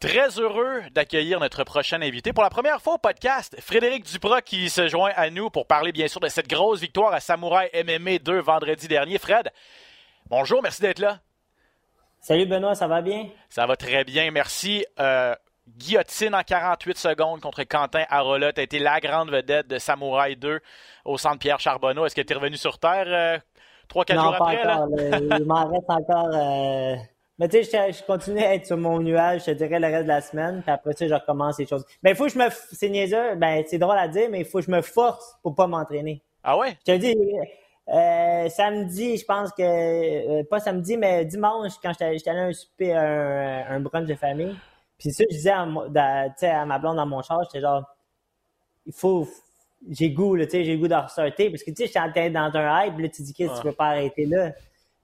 Très heureux d'accueillir notre prochain invité. Pour la première fois au podcast, Frédéric Duprat qui se joint à nous pour parler bien sûr de cette grosse victoire à Samouraï MMA 2 vendredi dernier. Fred, bonjour, merci d'être là. Salut Benoît, ça va bien? Ça va très bien, merci. Euh, guillotine en 48 secondes contre Quentin Arola. Tu as été la grande vedette de Samouraï 2 au centre Pierre Charbonneau. Est-ce que tu es revenu sur Terre euh, 3-4 jours après? Encore, il m'en reste encore. Euh... Mais tu sais, je, continue à être sur mon nuage, je te dirais, le reste de la semaine. Puis après ça, je recommence les choses. Mais il faut que je me. C'est niaiseux, ben, c'est drôle à dire, mais il faut que je me force pour pas m'entraîner. Ah ouais? Je te dis. Euh, samedi, je pense que euh, pas samedi, mais dimanche, quand j'étais allé un souper, un, un brunch de famille, puis ça, je disais à, à, ma blonde dans mon char, j'étais genre, il faut, j'ai goût, tu sais, j'ai goût de ressortir, parce que tu sais, j'étais dans un hype, là, tu dis que tu peux pas arrêter là?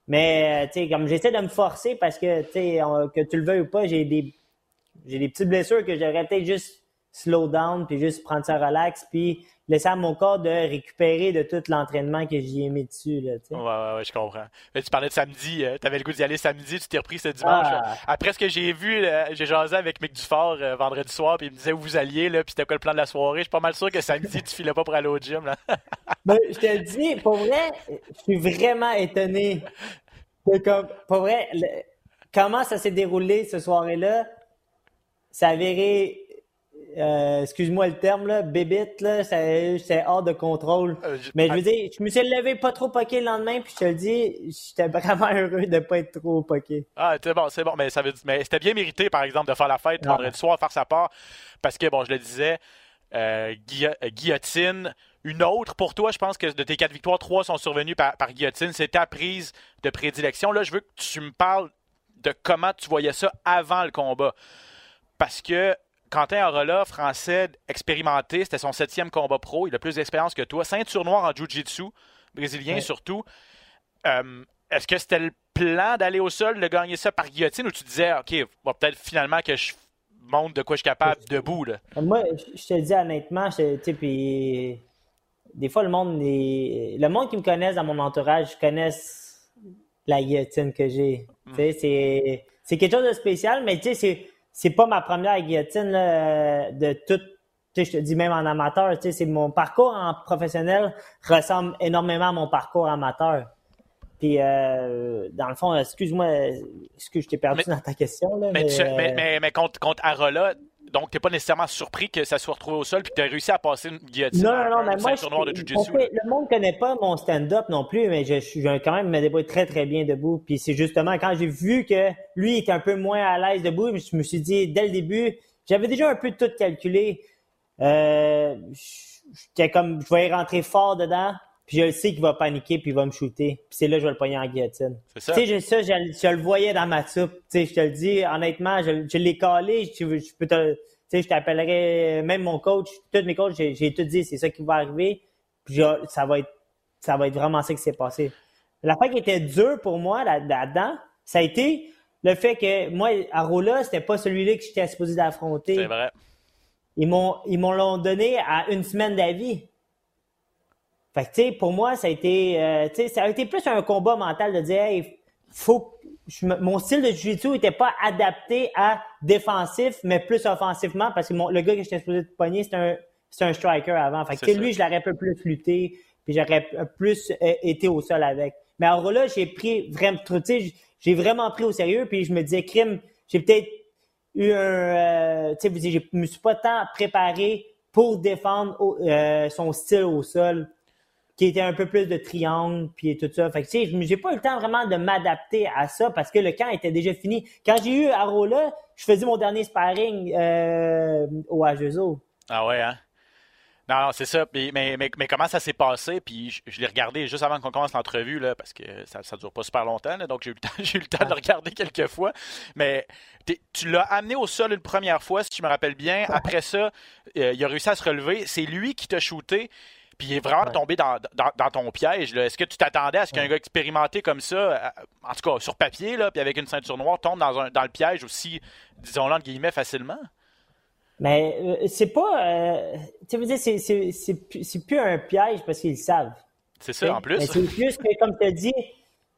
Mais, tu sais, comme j'essaie de me forcer parce que, tu sais, que tu le veuilles ou pas, j'ai des, j'ai des petites blessures que j'aurais peut-être juste slow down, puis juste prendre ça relax, puis laisser à mon corps de récupérer de tout l'entraînement que j'y ai mis dessus. Là, ouais, ouais, ouais, je comprends. Mais tu parlais de samedi, euh, tu avais le goût d'y aller samedi, tu t'es repris ce dimanche. Ah. Après ce que j'ai vu, j'ai jasé avec Mick Dufort euh, vendredi soir, puis il me disait où vous alliez, là, puis c'était quoi le plan de la soirée. Je suis pas mal sûr que samedi, tu filais pas pour aller au gym. Là. Mais je te dis, pour vrai, je suis vraiment étonné. Comme, pour vrai, comment ça s'est déroulé ce soirée-là, ça a viré euh, excuse-moi le terme, là, bébite, là, c'est hors de contrôle. Euh, mais je veux dire, je me suis levé pas trop poqué le lendemain, puis je te le dis, j'étais vraiment heureux de pas être trop poqué. Ah, c'est bon, c'est bon, mais ça veut mais c'était bien mérité, par exemple, de faire la fête vendredi soir, faire sa part, parce que, bon, je le disais, euh, guillotine, une autre pour toi, je pense que de tes quatre victoires, trois sont survenues par, par guillotine. C'est ta prise de prédilection. Là, je veux que tu me parles de comment tu voyais ça avant le combat. Parce que Quentin Arola, français expérimenté, c'était son septième combat pro. Il a plus d'expérience que toi. Ceinture noire en jiu-jitsu, brésilien surtout. Euh, est-ce que c'était le plan d'aller au sol, de gagner ça par guillotine, ou tu disais, OK, peut-être finalement que je montre de quoi je suis capable debout? Là? Moi, je te dis honnêtement, puis des fois, le monde, le monde qui me connaisse dans mon entourage connaissent la guillotine que j'ai. Mm. C'est quelque chose de spécial, mais tu sais, c'est c'est pas ma première guillotine de tout. Je te dis même en amateur, c'est mon parcours en professionnel ressemble énormément à mon parcours amateur. Puis, euh, dans le fond, excuse-moi, que je t'ai perdu dans ta question? Là, mais, mais, mais, contre, contre Arola, donc, t'es pas nécessairement surpris que ça soit retrouvé au sol puis que tu as réussi à passer une guillotine. Non, non, non, mais moi, de le monde connaît pas mon stand-up non plus, mais je suis quand même me débrouille très, très bien debout. Puis c'est justement quand j'ai vu que lui était un peu moins à l'aise debout, je me suis dit, dès le début, j'avais déjà un peu tout calculé. Euh, j'étais comme, je vais rentrer fort dedans. Puis je le sais qu'il va paniquer puis il va me shooter. Puis c'est là que je vais le pogner en guillotine. C'est ça. Tu sais, ça, je, je, le voyais dans ma soupe. Tu sais, je te le dis, honnêtement, je, je l'ai calé. Je, je peux te, tu sais, je t'appellerai, même mon coach, tous mes coachs, j'ai tout dit, c'est ça qui va arriver. Puis ça va être, ça va être vraiment ça qui s'est passé. La fois qui était dur pour moi là-dedans, ça a été le fait que moi, Arola, c'était pas celui-là que j'étais supposé d'affronter. C'est vrai. Ils m'ont, ils m'ont l'ont donné à une semaine d'avis. Fait que, tu sais, pour moi, ça a été, euh, tu sais, ça a été plus un combat mental de dire, hey, faut mon style de jiu-jitsu était pas adapté à défensif, mais plus offensivement, parce que le gars que j'étais supposé de pogner, c'est un, c'est un striker avant. Fait que, lui, je l'aurais un peu plus lutté, puis j'aurais plus euh, été au sol avec. Mais alors là, j'ai pris vraiment, tu sais, j'ai vraiment pris au sérieux, puis je me disais, crime, j'ai peut-être eu un, euh, tu sais, je me suis pas tant préparé pour défendre son style au sol qui était un peu plus de triangle, puis tout ça. Fait que, tu sais, j'ai pas eu le temps vraiment de m'adapter à ça parce que le camp était déjà fini. Quand j'ai eu Arola, je faisais mon dernier sparring euh, au H2O. Ah ouais, hein? Non, non c'est ça. Mais, mais, mais, comment ça s'est passé? Puis je, l'ai regardé juste avant qu'on commence l'entrevue, là, parce que ça ne dure pas super longtemps. donc j'ai eu, eu, le temps de le regarder quelques fois. Mais tu l'as amené au sol une première fois, si tu me rappelles bien. Après ça, euh, il a réussi à se relever. C'est lui qui t'a shooté puis il est vraiment tombé dans, ton piège. Est-ce que tu t'attendais à ce qu'un gars expérimenté comme ça, euh, en tout cas sur papier, là, puis avec une ceinture noire, tombe dans, un, dans le piège aussi, disons-le entre guillemets, facilement? Mais euh, c'est pas. Euh, tu veux dire, c'est plus un piège parce qu'ils le savent. C'est ça, en plus. c'est plus que, comme tu as dit,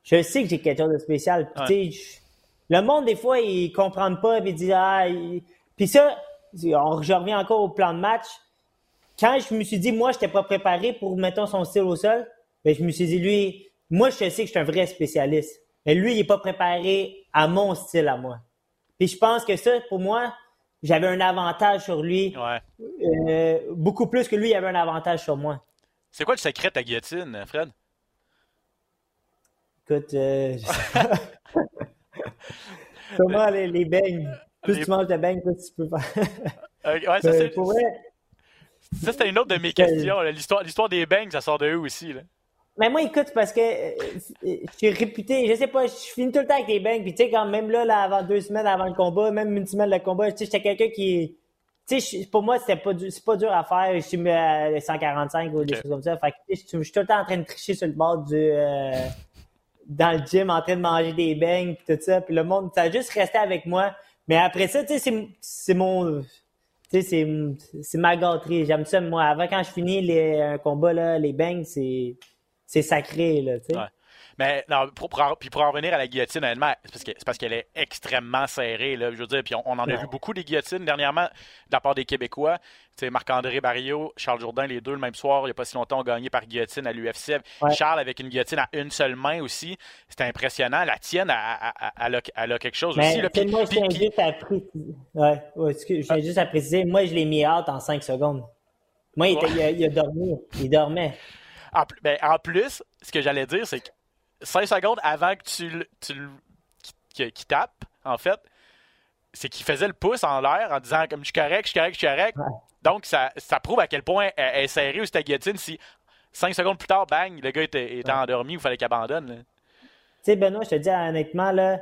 je sais que j'ai quelque chose de spécial. Puis, le monde, des fois, ils comprennent pas, puis ils disent, ah, puis ça, on, je reviens encore au plan de match. Quand je me suis dit, moi, je n'étais pas préparé pour, mettons, son style au sol, ben, je me suis dit, lui, moi, je sais que je suis un vrai spécialiste. Mais lui, il n'est pas préparé à mon style à moi. Puis je pense que ça, pour moi, j'avais un avantage sur lui. Euh, beaucoup plus que lui, il avait un avantage sur moi. C'est quoi le secret de ta guillotine, Fred? Écoute, euh, comment les, les beignes? Plus tu manges de beignes, plus tu peux faire. ouais, ça, euh, c'est... ça, c'était une autre de mes questions. L'histoire, l'histoire des beignes, ça sort de eux aussi. Là? Mais moi, écoute, parce que euh, je suis réputé, je sais pas, je finis tout le temps avec des bangs, puis tu sais, quand même là, là, avant deux semaines avant le combat, même une semaine de combat, tu sais, j'étais quelqu'un qui, tu sais, pour moi, c'était pas, c'est pas dur à faire, je suis mis à 145 ou des choses comme ça, fait que je suis tout le temps en train de tricher sur le bord du, euh, dans le gym, en train de manger des bangs, puis tout ça, puis le monde, ça a juste resté avec moi, mais après ça, tu sais, c'est mon, tu sais, c'est ma gâterie, j'aime ça, moi, avant quand je finis les, un combat, là, les bangs, c'est, c'est sacré, là, tu sais. Mais non, pour, puis pour en revenir à la guillotine, c'est parce qu'elle est extrêmement serrée. Là, je veux dire, puis on, en a vu beaucoup des guillotines dernièrement de la part des Québécois. Marc-André Barrio, Charles Jourdain, les deux le même soir, il n'y a pas si longtemps, ont gagné par guillotine à l'UFC. Charles avec une guillotine à une seule main aussi. C'était impressionnant. La tienne, elle, a, quelque chose aussi. Là, moi, je tiens juste à préciser. Ouais, je juste à préciser. Moi, je l'ai mis out en cinq secondes. Moi, il, il a dormi. Il dormait. Ben, en, plus, ce que j'allais dire, c'est que 5 secondes avant que tu, tu qu'il tape, en fait, c'est qu'il faisait le pouce en l'air en disant comme je suis correct, je suis correct, je suis correct. Donc ça, ça prouve à quel point elle est serrée ou ta guillotine si 5 secondes plus tard, bang, le gars était, endormi ou il fallait qu'il abandonne. Tu sais, Benoît, je te dis honnêtement, là,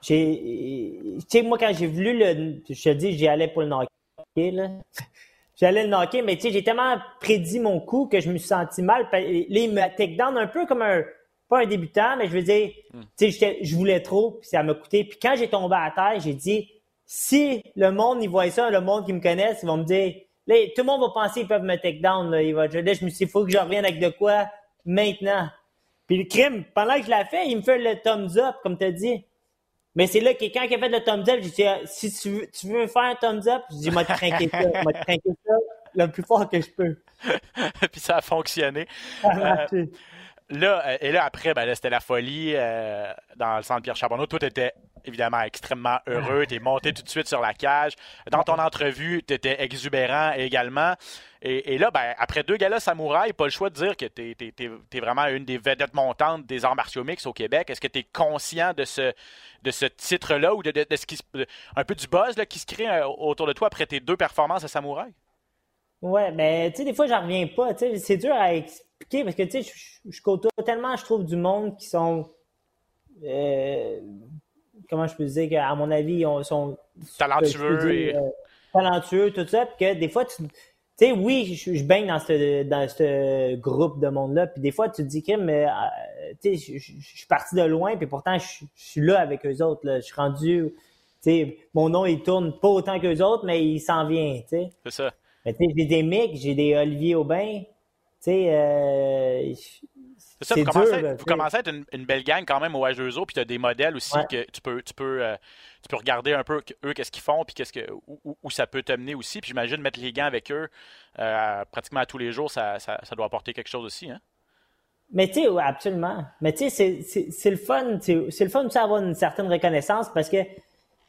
j'ai. Tu sais, moi, quand j'ai voulu le. Je te dis, j'y allais pour le knocker, là j'allais le knocker, mais tu sais, j'ai tellement prédit mon coup que je me suis senti mal. Là, il me take down un peu comme un, pas un débutant, mais je veux dire, hmm. tu sais, je voulais trop, puis ça m'a coûté. Puis quand j'ai tombé à terre, j'ai dit, si le monde, il voit ça, le monde qui me connaît, ils vont me dire, là, tout le monde va penser qu'ils peuvent me take down, là. Il va, je, là, je me suis dit, il faut que je revienne avec de quoi maintenant. Puis le crime, pendant que je l'ai fait, il me fait le thumbs up, comme tu as dit. Mais c'est là, quelqu'un qui a fait le thumbs up, j'ai dit, ah, si tu veux, tu veux faire un thumbs up, j'ai dit, moi, te trinquer ça, moi, te trinquer ça le plus fort que je peux. Puis ça a fonctionné. Euh, là, euh, et là, après, ben, c'était la folie euh, dans le centre Pierre Charbonneau. Tout était évidemment extrêmement heureux. Tu es monté tout de suite sur la cage. Dans ton entrevue, tu étais exubérant également. Et, là, ben, après deux galas samouraï, pas le choix de dire que tu es, vraiment une des vedettes montantes des arts martiaux mix au Québec. Est-ce que tu es conscient de ce, de ce titre-là ou de, ce qui, un peu du buzz là, qui se crée euh, autour de toi après tes deux performances à samouraï? Ouais, mais tu sais, des fois, j'en reviens pas. C'est dur à expliquer parce que tu sais, je, côtoie tellement, je trouve, du monde qui sont. Euh, comment je peux dire qu'à mon avis, ils sont talentueux et... Euh, talentueux, tout ça, puis que des fois, tu tu sais, oui, je, baigne dans ce dans ce groupe de monde-là, puis des fois, tu te dis, que mais, euh, tu sais, je, suis parti de loin, puis pourtant, je, suis là avec eux autres, là. Je suis rendu, tu sais, mon nom, il tourne pas autant qu'eux autres, mais il s'en vient, tu sais. C'est ça. Mais tu sais, j'ai des Mick, j'ai des Olivier Aubin, sais, euh, c'est ça, vous, commencez, vous commencez, à être une, belle gang quand même au H2O, puis tu as des modèles aussi que tu peux, tu peux, euh, tu peux regarder un peu eux qu'est-ce qu'ils font, puis qu'est-ce que, où, ça peut t'amener aussi. Puis j'imagine mettre les gants avec eux euh, pratiquement à tous les jours, ça, ça, doit apporter quelque chose aussi. Hein? Mais tu sais, absolument. Mais tu sais, c'est le fun. C'est le fun de avoir une certaine reconnaissance parce que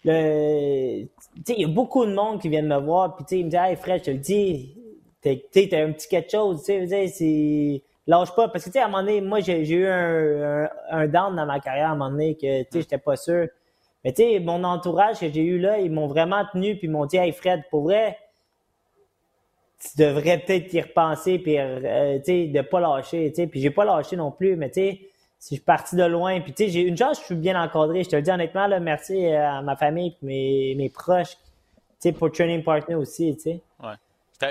le, il y a beaucoup de monde qui viennent me voir, puis tu sais, ils me disent, hey Fred, je te le dis, t'as un petit quelque chose, tu sais, c'est lâche pas. Parce que, tu sais, à un moment donné, moi, j'ai eu un, un, down dans ma carrière à un moment donné que, tu sais, j'étais pas sûr. Mais, tu sais, mon entourage que j'ai eu là, ils m'ont vraiment tenu puis ils m'ont dit, hey, Fred, pour vrai, tu devrais peut-être y repenser puis, euh, tu sais, de pas lâcher, tu sais. Puis j'ai pas lâché non plus, mais, tu sais, si je suis parti de loin, puis, tu sais, j'ai une chance, je suis bien encadré. Je te le dis honnêtement, là, merci à ma famille et mes, mes proches, tu sais, pour training partner aussi, tu sais. Ouais.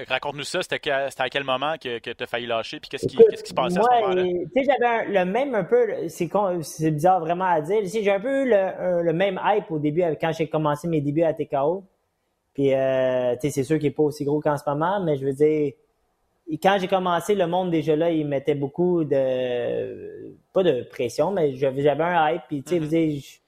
Raconte-nous ça, c'était à quel moment que, que tu as failli lâcher, puis qu'est-ce qui, se passait à ce moment-là? Tu sais, j'avais le même un peu, c'est bizarre vraiment à dire, j'ai un peu eu le, même hype au début quand j'ai commencé mes débuts à TKO. Puis, euh, tu sais, c'est sûr qu'il n'est pas aussi gros qu'en ce moment, mais je veux dire, quand j'ai commencé, le monde déjà là, il mettait beaucoup de, pas de pression, mais j'avais un hype, puis tu sais, mm-hmm.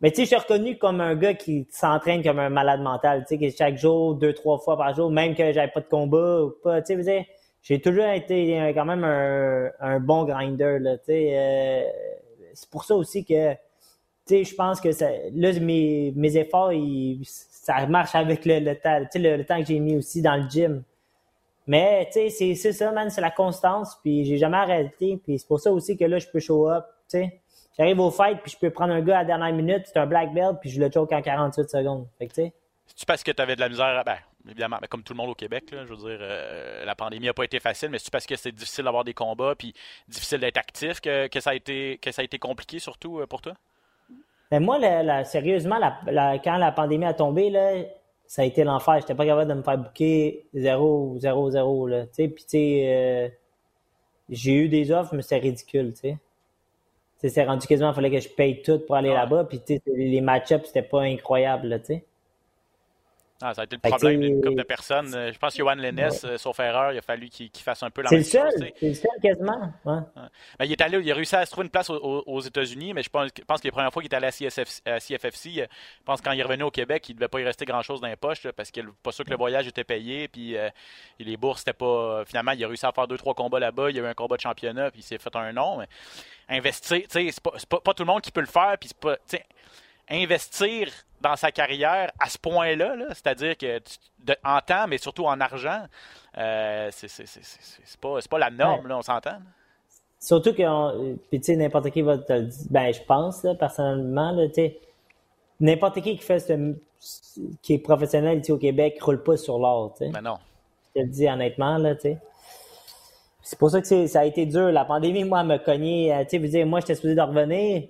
Mais tu sais, je suis reconnu comme un gars qui s'entraîne comme un malade mental. Tu sais, chaque jour, deux, trois fois par jour, même que j'avais pas de combat ou pas. Tu sais, j'ai toujours été quand même un, bon grinder. Là, tu sais, euh, c'est pour ça aussi que, tu sais, je pense que ça, là, mes, mes efforts, ça marche avec le, le temps. Tu sais, le, temps que j'ai mis aussi dans le gym. Mais, tu sais, c'est ça, man, c'est la constance. Puis j'ai jamais arrêté. Puis c'est pour ça aussi que là, je peux show up. Tu sais, j'arrive au fight, puis je peux prendre un gars à la dernière minute, c'est un black belt, puis je le choke en 48 secondes. Fait que, tu sais. C'est parce que tu avais de la misère, ben, évidemment, ben, comme tout le monde au Québec, là, je veux dire, euh, la pandémie n'a pas été facile, mais c'est parce que c'est difficile d'avoir des combats, puis difficile d'être actif, que, que, ça a été, que ça a été compliqué, surtout euh, pour toi? Ben moi, la, sérieusement, la, quand la pandémie a tombé, là, ça a été l'enfer. J'étais pas capable de me faire bouquer 0, 0, 0. Là, puis, tu sais, euh, j'ai eu des offres, mais c'est ridicule. tu sais c'est rendu quasiment, il fallait que je paye tout pour aller là-bas. Puis les match-ups, c'était pas incroyable, tu sais. Ah, ça a été le problème d'une couple de personnes. Je pense que Johan Lennes, euh, sauf erreur, il a fallu qu'il fasse un peu la même chose. C'est le seul, quasiment. Ouais. Ben, il est allé, il a réussi à se trouver une place aux, États-Unis, mais je pense, que les premières fois qu'il est allé à, CFFC, je pense que quand il revenu au Québec, il ne devait pas y rester grand-chose dans les poches parce qu'il n'est pas sûr que le voyage était payé. Puis euh, les bourses, c'était pas. Finalement, il a réussi à faire deux, trois combats là-bas. Il y a eu un combat de championnat, puis il s'est fait un nom. Mais investir, c'est pas, pas, pas, tout le monde qui peut le faire. Puis pas, investir dans sa carrière à ce point-là, -là, cest à dire que en temps, mais surtout en argent, euh, c'est pas, pas la norme, là, on s'entend. Surtout que, puis tu sais, n'importe qui va te le dire, ben je pense, là, personnellement, tu n'importe qui qui fait ce, qui est professionnel ici au Québec roule pas sur l'or, tu sais. Ben non. Je te le dis honnêtement, là, tu sais. C'est pour ça que ça a été dur. La pandémie, moi, me cogné. Euh, tu sais, vous dire, moi, j'étais supposé de revenir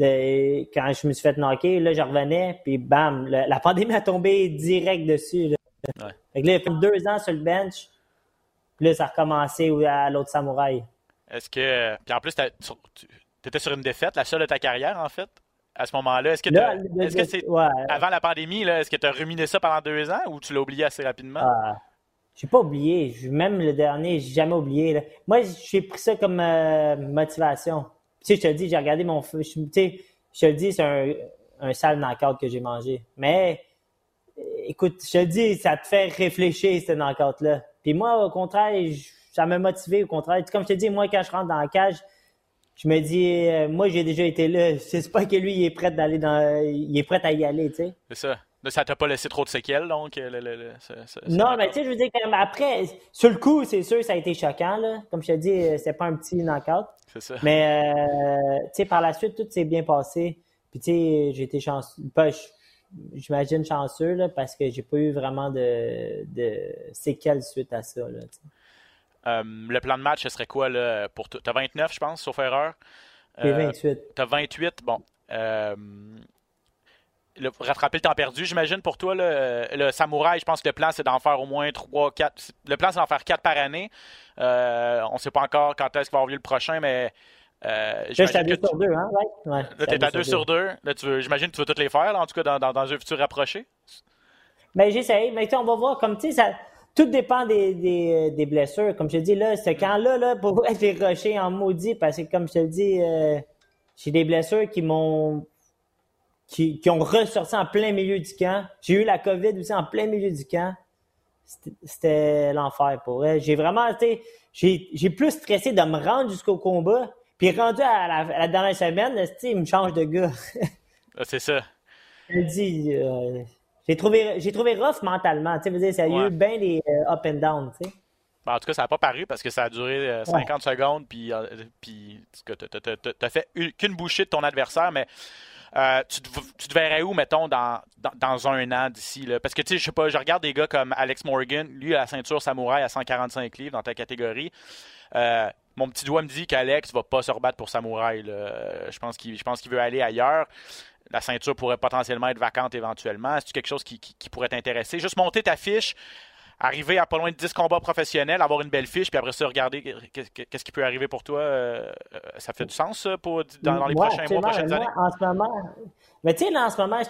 quand je me suis fait knocker, là, je revenais, puis bam, la pandémie a tombé direct dessus. Là. Ouais. Fait que là, il a fait deux ans sur le bench, puis là, ça a recommencé à l'autre samouraï. Est-ce que. Puis en plus, tu étais sur une défaite, la seule de ta carrière, en fait, à ce moment-là. Est-ce que, est-ce que c'est. Avant la pandémie, là, est-ce que tu as ruminé ça pendant deux ans ou tu l'as oublié assez rapidement? Ah, j'ai pas oublié. Même le dernier, j'ai jamais oublié. Moi, j'ai pris ça comme euh, motivation. Sais, je te le dis, j'ai regardé mon. Tu sais, je te le dis, c'est un, un sale knockout que j'ai mangé. Mais, écoute, je te le dis, ça te fait réfléchir, ce knockout-là. Puis moi, au contraire, ça m'a motivé, au contraire. Comme je te dis, moi, quand je rentre dans la cage, je me dis, euh, moi, j'ai déjà été là. C'est pas que lui, il est prêt d'aller dans. Il est prêt à y aller, tu sais. C'est ça. Ça t'a pas laissé trop de séquelles, donc? non, mais tu sais, je veux dire, quand même, après, sur le coup, c'est sûr, ça a été choquant, là. Comme je te dis, euh, c'est pas un petit knockout. C'est ça. Mais, euh, tu sais, par la suite, tout s'est bien passé. Puis, tu sais, j'ai été chanceux. J'imagine chanceux, là, parce que j'ai pas eu vraiment de, de séquelles suite à ça, là, euh, le plan de match, ce serait quoi, là, pour toi? T'as 29, je pense, sauf erreur? J'ai 28. T'as 28, bon rattraper le temps perdu, j'imagine, pour toi. le samouraï, je pense que le plan, c'est d'en faire au moins 3, 4. Le plan, c'est d'en faire 4 par année. Euh, on ne sait pas encore quand est-ce qu'il va avoir lieu le prochain, mais. Euh, je suis à 2 sur 2, hein? Ouais. là, tu es à 2 sur 2. J'imagine que tu veux toutes les faire, en tout cas, dans, dans, un futur rapproché. Ben, j'essaye. Mais on va voir. Comme tu sais, ça. Tout dépend des, des, des, blessures. Comme je te dis, là, ce camp-là, là, pour être les en maudit, parce que, comme je te le dis, euh, j'ai des blessures qui m'ont qui, ont ressorti en plein milieu du camp. J'ai eu la COVID aussi en plein milieu du camp. C'était l'enfer pour elle. J'ai vraiment été. J'ai plus stressé de me rendre jusqu'au combat. Puis rendu à la, dernière semaine, il me change de gars. Ah, c'est ça. dit. Euh, j'ai trouvé, j'ai trouvé rough mentalement. Tu sais, ça a eu bien des euh, up and down. Tu sais. Ben, en tout cas, ça n'a pas paru parce que ça a duré 50 euh, secondes. Puis, puis tu n'as fait qu'une bouchée de ton adversaire. Mais euh, tu, te, verrais où, mettons, dans, dans, un an d'ici? Parce que, tu sais, je sais pas, je regarde des gars comme Alex Morgan, lui, à la ceinture samouraï à 145 livres dans ta catégorie. Euh, mon petit doigt me dit qu'Alex va pas se rebattre pour samouraï. Je pense qu'il veut aller ailleurs. La ceinture pourrait potentiellement être vacante éventuellement. Est-ce quelque chose qui, qui pourrait t'intéresser? Juste monter ta fiche, arriver à pas loin de 10 combats professionnels, avoir une belle fiche, puis après ça, regarder qu'est-ce qui peut arriver pour toi. Euh, euh, ça fait du sens pour, dans, les prochains mois, prochaines années? En ce moment, mais tu sais, là, en ce moment,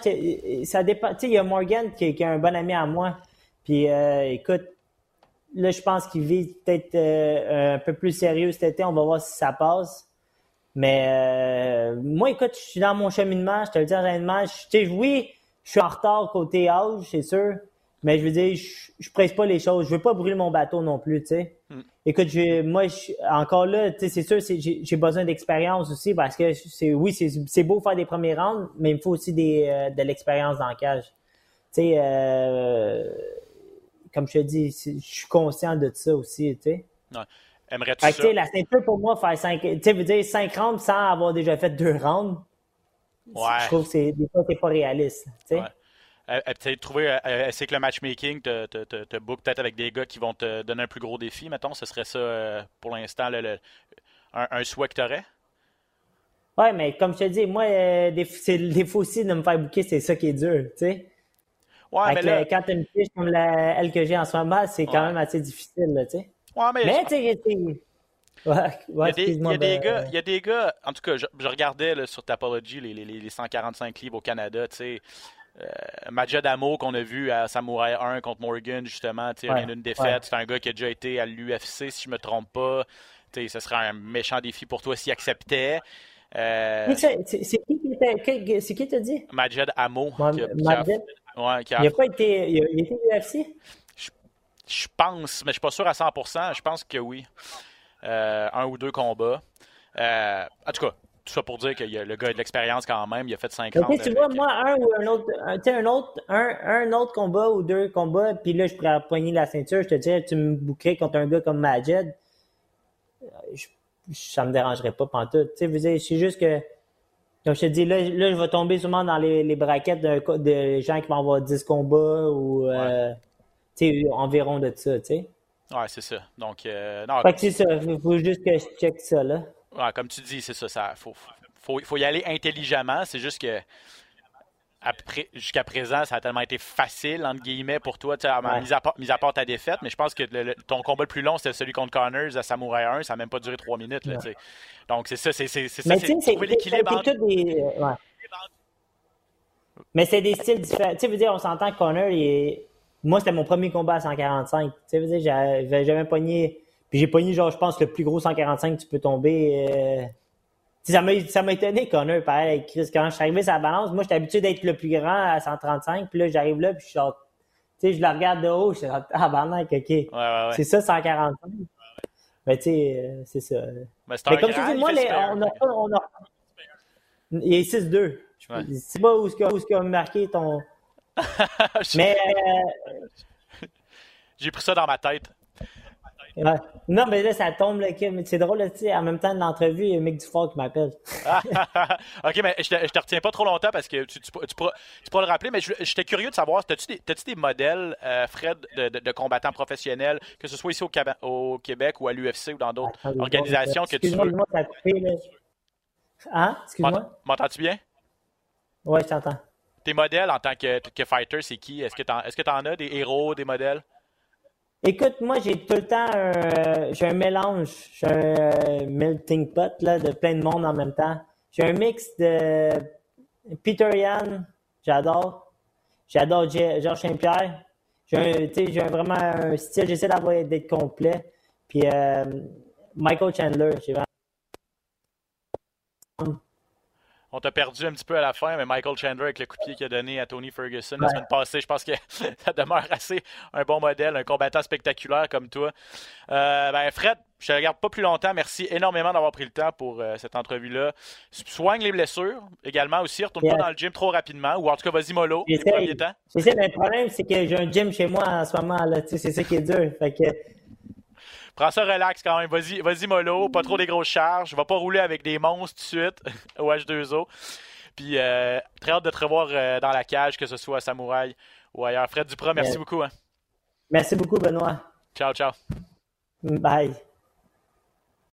ça dépend. Tu sais, il y a Morgan qui, est un bon ami à moi. Puis, euh, écoute, là, je pense qu'il vit peut-être un peu plus sérieux cet été. On va voir si ça passe. Mais euh, moi, écoute, je suis dans mon cheminement, je te le dis honnêtement. Je, oui, je suis en retard côté âge, c'est sûr. Mais je veux dire, je, je presse pas les choses. Je veux pas brûler mon bateau non plus, tu sais. Mm. Écoute, moi, encore là, tu sais, c'est sûr, j'ai besoin d'expérience aussi parce que c'est, oui, c'est beau faire des premiers rounds, mais il me faut aussi des, euh, de l'expérience dans le cage. Tu sais, euh, comme je te dis, je suis conscient de ça aussi, tu sais. Aimerais-tu ça? La ceinture, pour moi, faire 5, tu sais, veux dire 5 rounds sans avoir déjà fait deux rounds, ouais. je trouve que c'est, des fois, c'est pas réaliste, tu sais. Peut-être trouver, c'est que le matchmaking te, te, te, book peut-être avec des gars qui vont te donner un plus gros défi, mettons, ce serait ça euh, pour l'instant le, un, un, souhait que tu aurais? Ouais, mais comme je te dis, moi, euh, c'est le défaut aussi de me faire booker, c'est ça qui est dur, tu sais. Ouais, mais là... Quand tu une fiche comme la, elle que j'ai en ce moment, c'est quand même assez difficile, tu sais. Ouais, mais. Mais, tu sais, Ouais, ouais, il, y a des, ben, gars, il y a des gars, en tout cas, je, regardais là, sur Tapology les, les, les, 145 livres au Canada, tu sais. Euh, Majed Amo qu'on a vu à Samurai 1 contre Morgan, justement, tu rien d'une défaite. C'est un gars qui a déjà été à l'UFC, si je me trompe pas. Ce serait un méchant défi pour toi s'il acceptait. Euh... C'est qui qui t'a dit? Majed Amo. Majed? Ouais, qui a... Il n'a pas été, il a, il a été UFC? Je pense, mais je ne suis pas sûr à 100%. Je pense que oui. Euh, un ou deux combats. En tout cas, tout ça pour dire que le gars a de l'expérience quand même. Il a fait 5 ans. Tu vois, moi, un ou un autre, un, autre, un, un, autre combat ou deux combats, puis là, je pourrais poigner la ceinture, je te dirais, tu me bouquerais contre un gars comme Majed. Je, ça me dérangerait pas pantoute. Tu sais, c'est juste que, comme je te dis, là, là, je vais tomber sûrement dans les, les braquettes de, de, gens qui vont avoir 10 combats ou, euh, tu sais, environ de ça, tu sais. Ouais, c'est ça. Donc, euh, non. Fait que c'est ça. Il faut juste que je check ça, là. Ouais, comme tu dis, c'est ça. ça faut, faut, faut y aller intelligemment. C'est juste que jusqu'à présent, ça a tellement été facile, entre guillemets, pour toi, ouais. mis, à part, mis, à part, ta défaite, mais je pense que ton combat le plus long, c'était celui contre Connors à Samurai 1, ça n'a même pas duré trois minutes. Là, Donc, c'est ça, c'est ça, c'est trouver l'équilibre entre... Des... Ouais. Mais c'est des styles différents. Tu sais, veux dire, on s'entend que Connor, il est moi, c'était mon premier combat à 145. Tu sais, j'avais jamais pogné. Puis j'ai pogné, genre, je pense, le plus gros 145 que tu peux tomber. Euh... Ça m'a étonné, Connor, pareil, avec Chris. Quand je suis arrivé sur la balance, moi, j'étais habitué d'être le plus grand à 135. Puis là, j'arrive là, puis je suis genre, tu sais, je le regarde de haut, je suis genre, ah, ben, ok. Ouais, ouais, c'est ça, 145. Mais tu sais, euh, c'est ça. Mais, Mais comme tu dis, moi, les, on, a, on a. Il est 6-2. C'est pas où ce qui a marqué ton. mais. Euh, J'ai pris ça dans ma tête. Non, mais là, ça tombe. C'est drôle, là, en même temps de l'entrevue, il y a un mec du fort qui m'appelle. ok, mais je te, te retiens pas trop longtemps parce que tu, pourras, le rappeler, mais j'étais curieux de savoir, as-tu des, des, modèles, euh, Fred, de, combattants professionnels, que ce soit ici au, Québec ou à l'UFC ou dans d'autres organisations que tu veux? Excuse-moi, ça Hein? Excuse-moi? M'entends-tu bien? Oui, je t'entends. Tes modèles en tant que, fighter, c'est qui? Est-ce que tu en, en as des héros, des modèles? Écoute, moi, j'ai tout le temps un, j'ai un mélange, j'ai un euh, melting pot là, de plein de monde en même temps. J'ai un mix de Peter Yan, j'adore. J'adore Georges Saint-Pierre. J'ai, j'ai vraiment un style, j'essaie d'avoir d'être complet. Puis euh, Michael Chandler, j'ai vraiment on t'a perdu un petit peu à la fin, mais Michael Chandler avec le coup de pied qu'il a donné à Tony Ferguson la semaine passée, je pense que ça demeure assez un bon modèle, un combattant spectaculaire comme toi. Euh, ben Fred, je te regarde pas plus longtemps. Merci énormément d'avoir pris le temps pour euh, cette entrevue-là. Soigne les blessures également aussi. Retourne pas dans le gym trop rapidement. Ou en tout cas, vas-y mollo. J'essaie, mais le problème, c'est que j'ai un gym chez moi en ce moment. là. C'est ça qui est dur. Fait que Prends ça relax quand même. Vas-y, vas-y mollo, pas trop des grosses charges. Va pas rouler avec des monstres tout de suite au H2O. Puis euh, très hâte de te revoir euh, dans la cage, que ce soit à Samouraï ou ailleurs. Fred Duprat, merci beaucoup. Hein. Merci beaucoup, Benoît. Ciao, ciao. Bye.